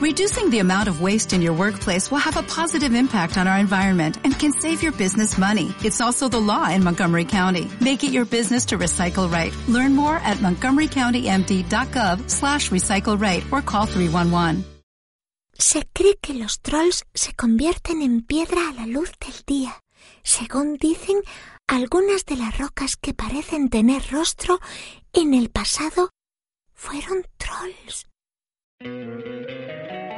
Reducing the amount of waste in your workplace will have a positive impact on our environment and can save your business money. It's also the law in Montgomery County. Make it your business to recycle right. Learn more at montgomerycountymd.gov slash recycle right or call 311. Se cree que los trolls se convierten en piedra a la luz del día. Según dicen, algunas de las rocas que parecen tener rostro en el pasado fueron trolls.